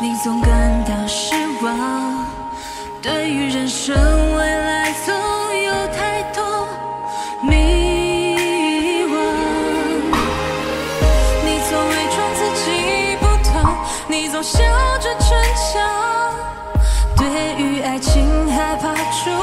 你总感到失望对于人生未来总有太多迷惘。你总伪装自己不痛你总笑着逞强对于爱情害怕触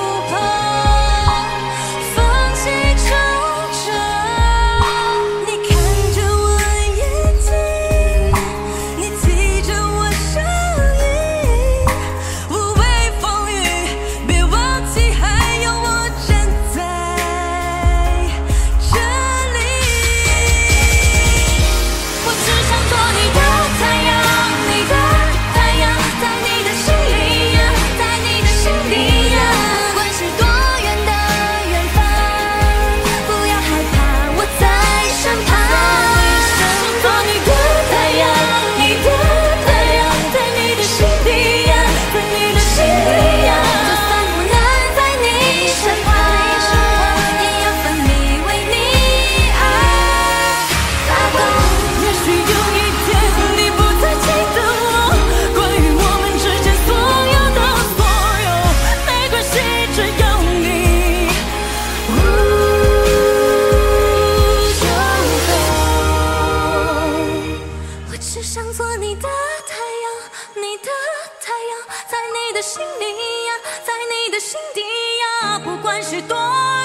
的心里呀，在你的心底呀，不管是多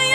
远。